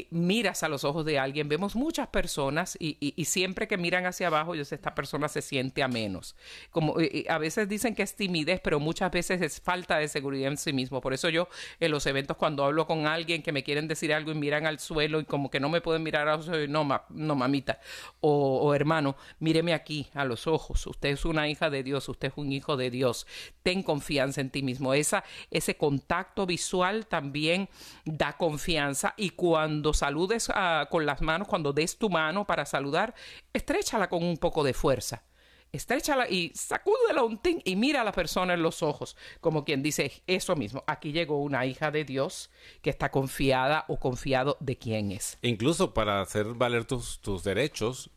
miras a los ojos de alguien, vemos muchas personas y, siempre que miran hacia abajo, yo sé, esta persona se siente a menos. Como eh, eh, a veces dicen que es timidez, pero muchas veces es falta de seguridad en sí mismo. Por eso yo en los eventos cuando hablo con alguien que me quieren decir algo y miran al suelo y como que no me pueden mirar a los ojos, no, no mamita o, o hermano, míreme aquí a los ojos. Usted es una hija de Dios, usted es un hijo de Dios. Ten confianza en ti mismo. Esa, ese contacto visual también da confianza y cuando saludes con las manos, cuando des tu mano para saludar, estréchala con un poco de fuerza. Estréchala y sacúdela un tin y mira a la persona en los ojos, como quien dice eso mismo. Aquí llegó una hija de Dios que está confiada o confiado de quién es. Incluso para hacer valer tus, derechos,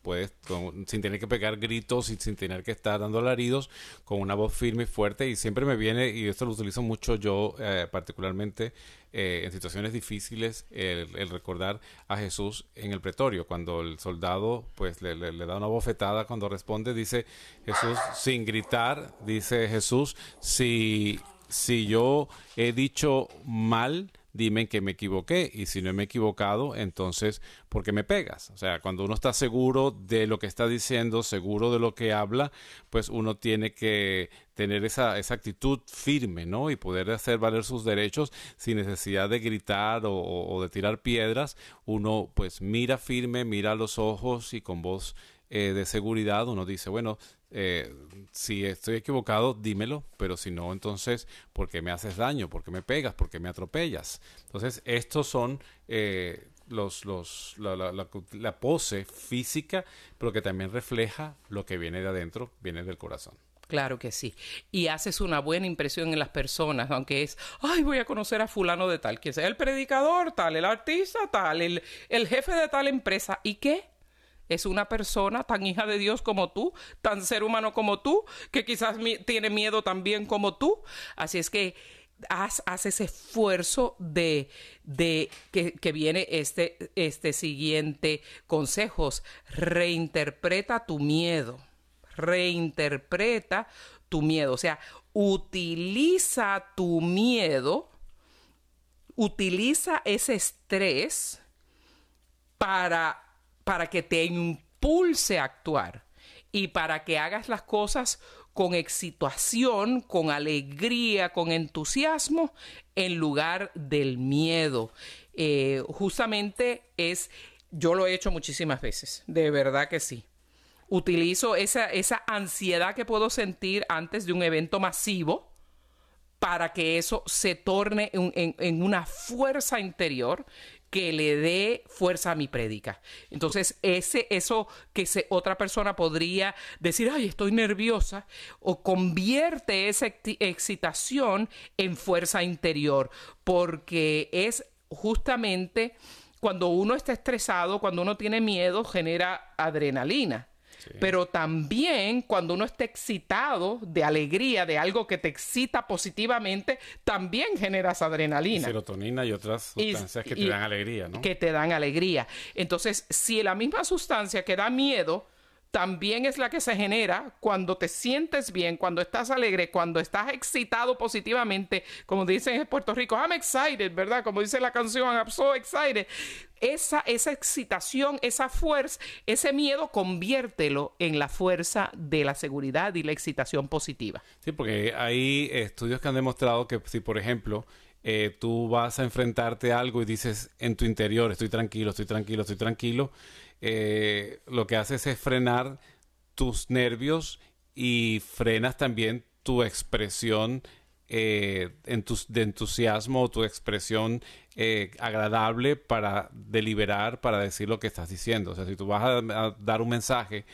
con- sin tener que pegar gritos y sin tener que estar dando alaridos, con una voz firme y fuerte. Y siempre me viene, y esto lo utilizo mucho yo, eh, particularmente eh, en situaciones difíciles, el, recordar a Jesús en el pretorio. Cuando el soldado pues le da una bofetada, cuando responde, dice Jesús, sin gritar, dice Jesús, si, si yo he dicho mal, dime que me equivoqué y si no me he equivocado, entonces, ¿por qué me pegas? O sea, cuando uno está seguro de lo que está diciendo, seguro de lo que habla, pues uno tiene que tener esa, esa actitud firme, ¿no? Y poder hacer valer sus derechos sin necesidad de gritar o, de tirar piedras. Uno pues mira firme, mira los ojos y con voz eh, de seguridad uno dice, bueno, eh, si estoy equivocado, dímelo, pero si no, entonces, ¿por qué me haces daño? ¿Por qué me pegas? ¿Por qué me atropellas? Entonces, estos son eh, los, los, la, la- la- la pose física, pero que también refleja lo que viene de adentro, viene del corazón. Claro que sí. Y haces una buena impresión en las personas, aunque es, ay, voy a conocer a fulano de tal, que sea el predicador tal, el artista tal, el, el jefe de tal empresa. ¿Y qué? Es una persona tan hija de Dios como tú, tan ser humano como tú, que quizás tiene miedo también como tú. Así es que haz, haz ese esfuerzo de, de que, que viene este, este siguiente consejos. Reinterpreta tu miedo reinterpreta tu miedo. O sea, utiliza tu miedo, utiliza ese estrés para, para que te impulse a actuar y para que hagas las cosas con excitación, con alegría, con entusiasmo, en lugar del miedo. Eh, justamente es, yo lo he hecho muchísimas veces, de verdad que sí. Utilizo esa, esa ansiedad que puedo sentir antes de un evento masivo para que eso se torne en, en- una fuerza interior que le dé fuerza a mi prédica. Entonces, ese, eso que otra persona podría decir, ay, estoy nerviosa, o convierte esa excit- excitación en fuerza interior, porque es justamente cuando uno está estresado, cuando uno tiene miedo, genera adrenalina. Pero también cuando uno está excitado de alegría, de algo que te excita positivamente, también generas adrenalina Serotonina y otras y- sustancias que y- te dan alegría, ¿no? Que te dan alegría. Entonces, si la misma sustancia que da miedo también es la que se genera cuando te sientes bien, cuando estás alegre, cuando estás excitado positivamente, como dicen en Puerto Rico, I'm excited, ¿verdad? Como dice la canción, I'm so excited. Esa, esa excitación, esa fuerza, ese miedo, conviértelo en la fuerza de la seguridad y la excitación positiva. Sí, porque hay estudios que han demostrado que si, por ejemplo, eh, tú vas a enfrentarte a algo y dices en tu interior, estoy tranquilo, estoy tranquilo, estoy tranquilo, eh, lo que haces es frenar tus nervios y frenas también tu expresión eh, de entusiasmo o tu expresión agradable para deliberar, para decir lo que estás diciendo. O sea, si tú vas a dar un mensaje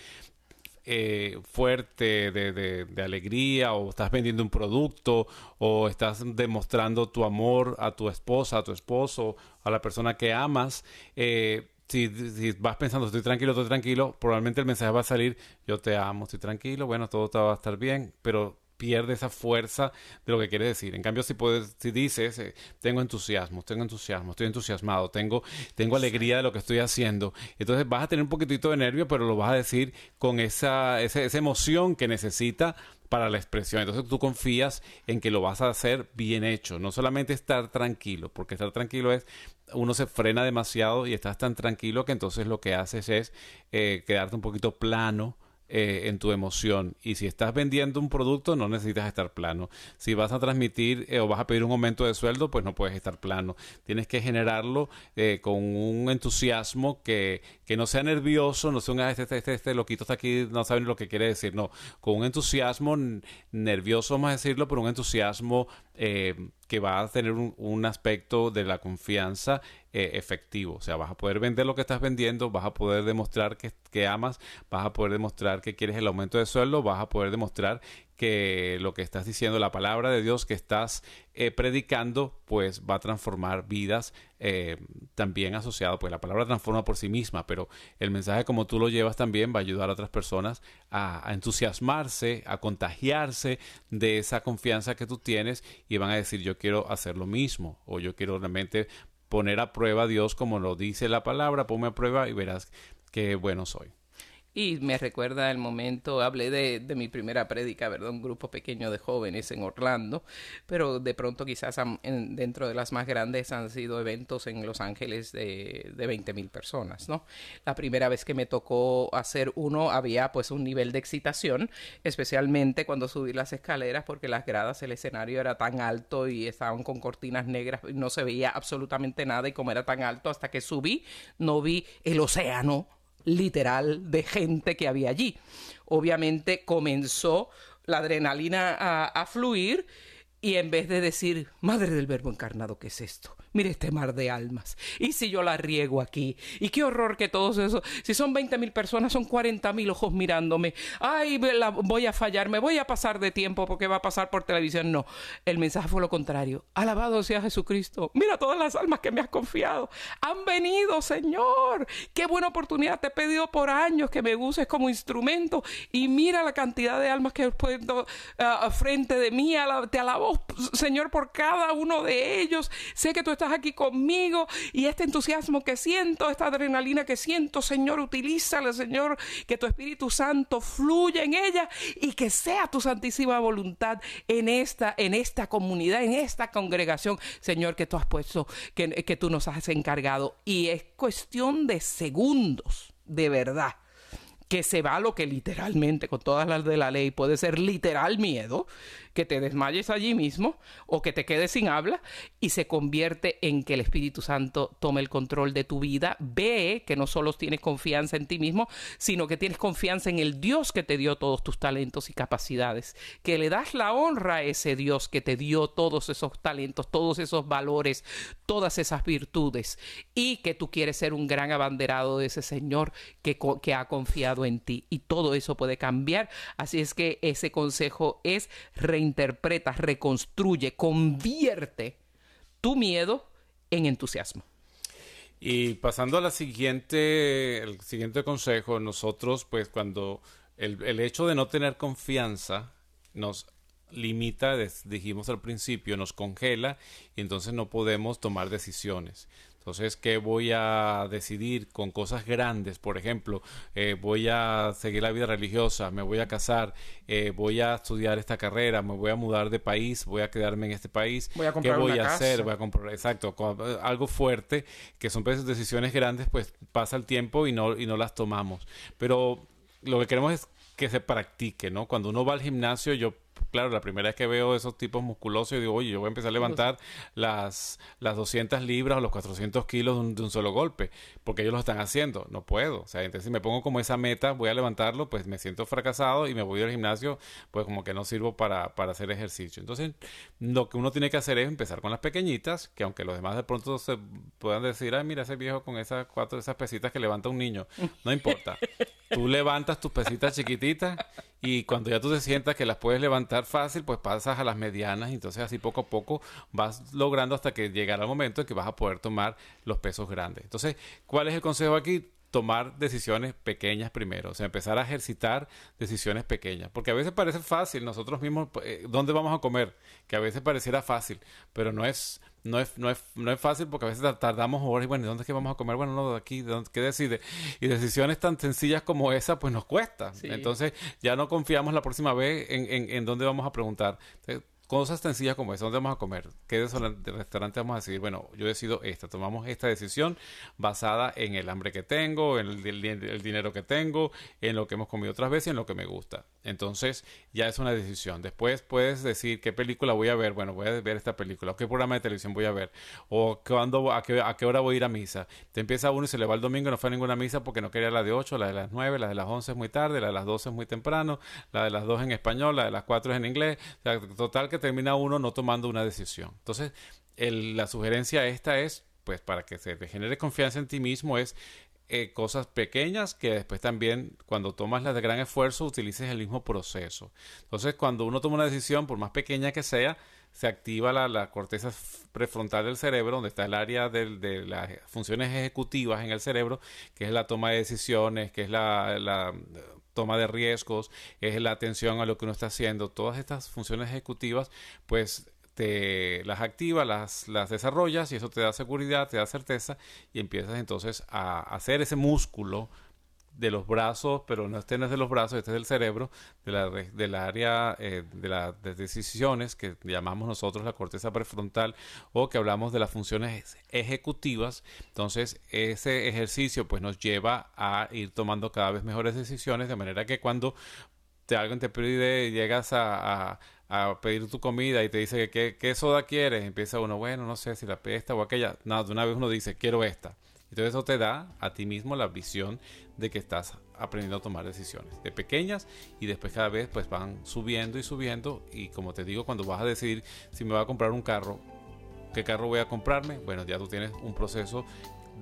eh, fuerte de, de- de alegría o estás vendiendo un producto o estás demostrando tu amor a tu esposa, a tu esposo, a la persona que amas, eh, si, si vas pensando estoy tranquilo, estoy tranquilo, probablemente el mensaje va a salir yo te amo, estoy tranquilo, bueno, todo te va a estar bien, pero pierde esa fuerza de lo que quiere decir. En cambio, si puedes, si dices, eh, tengo entusiasmo, tengo entusiasmo, estoy entusiasmado, tengo, tengo alegría de lo que estoy haciendo, entonces vas a tener un poquitito de nervio, pero lo vas a decir con esa, esa, esa emoción que necesita para la expresión. Entonces tú confías en que lo vas a hacer bien hecho, no solamente estar tranquilo, porque estar tranquilo es uno se frena demasiado y estás tan tranquilo que entonces lo que haces es eh, quedarte un poquito plano eh, en tu emoción. Y si estás vendiendo un producto, no necesitas estar plano. Si vas a transmitir eh, o vas a pedir un aumento de sueldo, pues no puedes estar plano. Tienes que generarlo eh, con un entusiasmo que, que no sea nervioso, no sea un "Ah, este, este, este, este loquito está aquí, no sabe ni lo que quiere decir. No, con un entusiasmo nervioso, vamos a decirlo, pero un entusiasmo eh, que va a tener un, un aspecto de la confianza eh, efectivo. O sea, vas a poder vender lo que estás vendiendo, vas a poder demostrar que, que amas, vas a poder demostrar que quieres el aumento de sueldo, vas a poder demostrar que lo que estás diciendo, la palabra de Dios que estás eh, predicando, pues va a transformar vidas eh, también asociado, pues la palabra transforma por sí misma, pero el mensaje como tú lo llevas también va a ayudar a otras personas a, a entusiasmarse, a contagiarse de esa confianza que tú tienes y van a decir yo quiero hacer lo mismo o yo quiero realmente poner a prueba a Dios como lo dice la palabra, ponme a prueba y verás qué bueno soy. Y me recuerda el momento, hablé de, de mi primera prédica, ¿verdad? Un grupo pequeño de jóvenes en Orlando, pero de pronto quizás dentro de las más grandes han sido eventos en Los Ángeles de, de 20 mil personas, ¿no? La primera vez que me tocó hacer uno había pues un nivel de excitación, especialmente cuando subí las escaleras porque las gradas, el escenario era tan alto y estaban con cortinas negras no se veía absolutamente nada y como era tan alto hasta que subí no vi el océano literal de gente que había allí. Obviamente comenzó la adrenalina a, fluir y en vez de decir, Madre del Verbo encarnado, ¿qué es esto? Mire este mar de almas. ¿Y si yo la riego aquí? Y qué horror que todos esos, si son 20 mil personas, son 40 mil ojos mirándome. Ay, voy a fallar, me voy a pasar de tiempo porque va a pasar por televisión. No, el mensaje fue lo contrario. Alabado sea Jesucristo. Mira todas las almas que me has confiado. Han venido, Señor. Qué buena oportunidad. Te he pedido por años que me uses como instrumento. Y mira la cantidad de almas que he puesto ah, frente de mí. Te alabo, Señor, por cada uno de ellos. Sé que tú estás aquí conmigo y este entusiasmo que siento, esta adrenalina que siento, Señor, utilízala, Señor, que tu Espíritu Santo fluya en ella y que sea tu santísima voluntad en esta, en esta comunidad, en esta congregación, Señor, que tú has puesto, que tú nos has encargado. Y es cuestión de segundos, de verdad que se va lo que literalmente, con todas las de la ley, puede ser literal miedo, que te desmayes allí mismo o que te quedes sin habla y se convierte en que el Espíritu Santo tome el control de tu vida. Ve que no solo tienes confianza en ti mismo, sino que tienes confianza en el Dios que te dio todos tus talentos y capacidades, que le das la honra a ese Dios que te dio todos esos talentos, todos esos valores, todas esas virtudes y que tú quieres ser un gran abanderado de ese Señor que, que ha confiado en ti y todo eso puede cambiar. Así es que ese consejo es reinterpreta, reconstruye, convierte tu miedo en entusiasmo. Y pasando a la siguiente, el siguiente consejo, nosotros, pues, cuando el, el hecho de no tener confianza nos limita, dijimos al principio, nos congela y entonces no podemos tomar decisiones. Entonces, ¿qué voy a decidir con cosas grandes? Por ejemplo, eh, voy a seguir la vida religiosa, me voy a casar, eh, voy a estudiar esta carrera, me voy a mudar de país, voy a quedarme en este país. Voy a comprar ¿Qué voy una a casa. hacer? Voy a comprar, exacto, algo fuerte, que son pues, decisiones grandes, pues pasa el tiempo y no, y no las tomamos. Pero lo que queremos es que se practique, ¿no? Cuando uno va al gimnasio, yo claro, la primera vez que veo esos tipos musculosos, yo digo, oye, yo voy a empezar a levantar las, las 200 libras o los 400 kilos de un, de un, solo golpe, porque ellos lo están haciendo, no puedo. O sea, entonces si me pongo como esa meta, voy a levantarlo, pues me siento fracasado y me voy al gimnasio, pues como que no sirvo para, para hacer ejercicio. Entonces, lo que uno tiene que hacer es empezar con las pequeñitas, que aunque los demás de pronto se puedan decir, ay, mira ese viejo con esas cuatro, esas pesitas que levanta un niño, no importa. Tú levantas tus pesitas chiquititas y cuando ya tú te sientas que las puedes levantar fácil, pues pasas a las medianas y entonces así poco a poco vas logrando hasta que llegará el momento en que vas a poder tomar los pesos grandes. Entonces, ¿cuál es el consejo aquí? tomar decisiones pequeñas primero, o sea, empezar a ejercitar decisiones pequeñas, porque a veces parece fácil, nosotros mismos, eh, ¿dónde vamos a comer? Que a veces pareciera fácil, pero no es, no es, no es, no es fácil porque a veces tardamos horas y bueno, ¿dónde es que vamos a comer? Bueno, no, de aquí, ¿de dónde, ¿qué decide? Y decisiones tan sencillas como esa, pues nos cuesta. Sí. Entonces, ya no confiamos la próxima vez en, en, en dónde vamos a preguntar. Entonces, cosas sencillas como esa, ¿dónde vamos a comer? ¿Qué restaurante vamos a decidir? Bueno, yo decido esta, tomamos esta decisión basada en el hambre que tengo, en el, el, el, dinero que tengo, en lo que hemos comido otras veces y en lo que me gusta. Entonces, ya es una decisión. Después puedes decir qué película voy a ver. Bueno, voy a ver esta película. O qué programa de televisión voy a ver. O cuándo, a, qué, a qué hora voy a ir a misa. Te empieza uno y se le va el domingo y no fue a ninguna misa porque no quería la de 8, la de las 9, la de las 11 es muy tarde, la de las 12 es muy temprano, la de las 2 en español, la de las 4 es en inglés. Total que termina uno no tomando una decisión. Entonces, el, la sugerencia esta es, pues para que se te genere confianza en ti mismo, es eh, cosas pequeñas que después también cuando tomas las de gran esfuerzo utilices el mismo proceso. Entonces, cuando uno toma una decisión, por más pequeña que sea, se activa la, la corteza prefrontal del cerebro, donde está el área de, de, las funciones ejecutivas en el cerebro, que es la toma de decisiones, que es la, la toma de riesgos, es la atención a lo que uno está haciendo. Todas estas funciones ejecutivas, pues te las activa, las, las desarrollas y eso te da seguridad, te da certeza y empiezas entonces a hacer ese músculo de los brazos, pero no este no es de los brazos, este es del cerebro, de la, de la área eh, de las de decisiones que llamamos nosotros la corteza prefrontal o que hablamos de las funciones ejecutivas. Entonces, ese ejercicio pues nos lleva a ir tomando cada vez mejores decisiones, de manera que cuando te, alguien te pide, llegas a a pedir tu comida y te dice que qué, soda quieres, empieza uno, bueno, no sé si la esta o aquella, no, de una vez uno dice, quiero esta. Entonces eso te da a ti mismo la visión de que estás aprendiendo a tomar decisiones de pequeñas y después cada vez pues van subiendo y subiendo y como te digo, cuando vas a decidir si me va a comprar un carro, qué carro voy a comprarme, bueno, ya tú tienes un proceso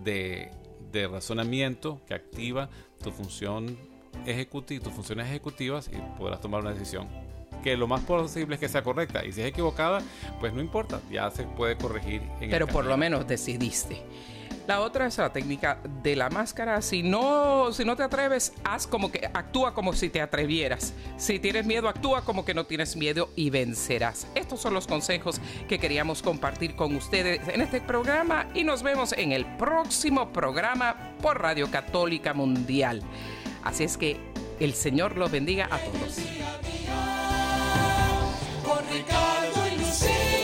de, de razonamiento que activa tu función ejecutiva, tus funciones ejecutivas y podrás tomar una decisión que lo más posible es que sea correcta. Y si es equivocada, pues no importa, ya se puede corregir. En Pero por lo menos decidiste. La otra es la técnica de la máscara. Si no, si no te atreves, haz como que actúa como si te atrevieras. Si tienes miedo, actúa como que no tienes miedo y vencerás. Estos son los consejos que queríamos compartir con ustedes en este programa y nos vemos en el próximo programa por Radio Católica Mundial. Así es que el Señor los bendiga a todos. Ricardo y Lucía.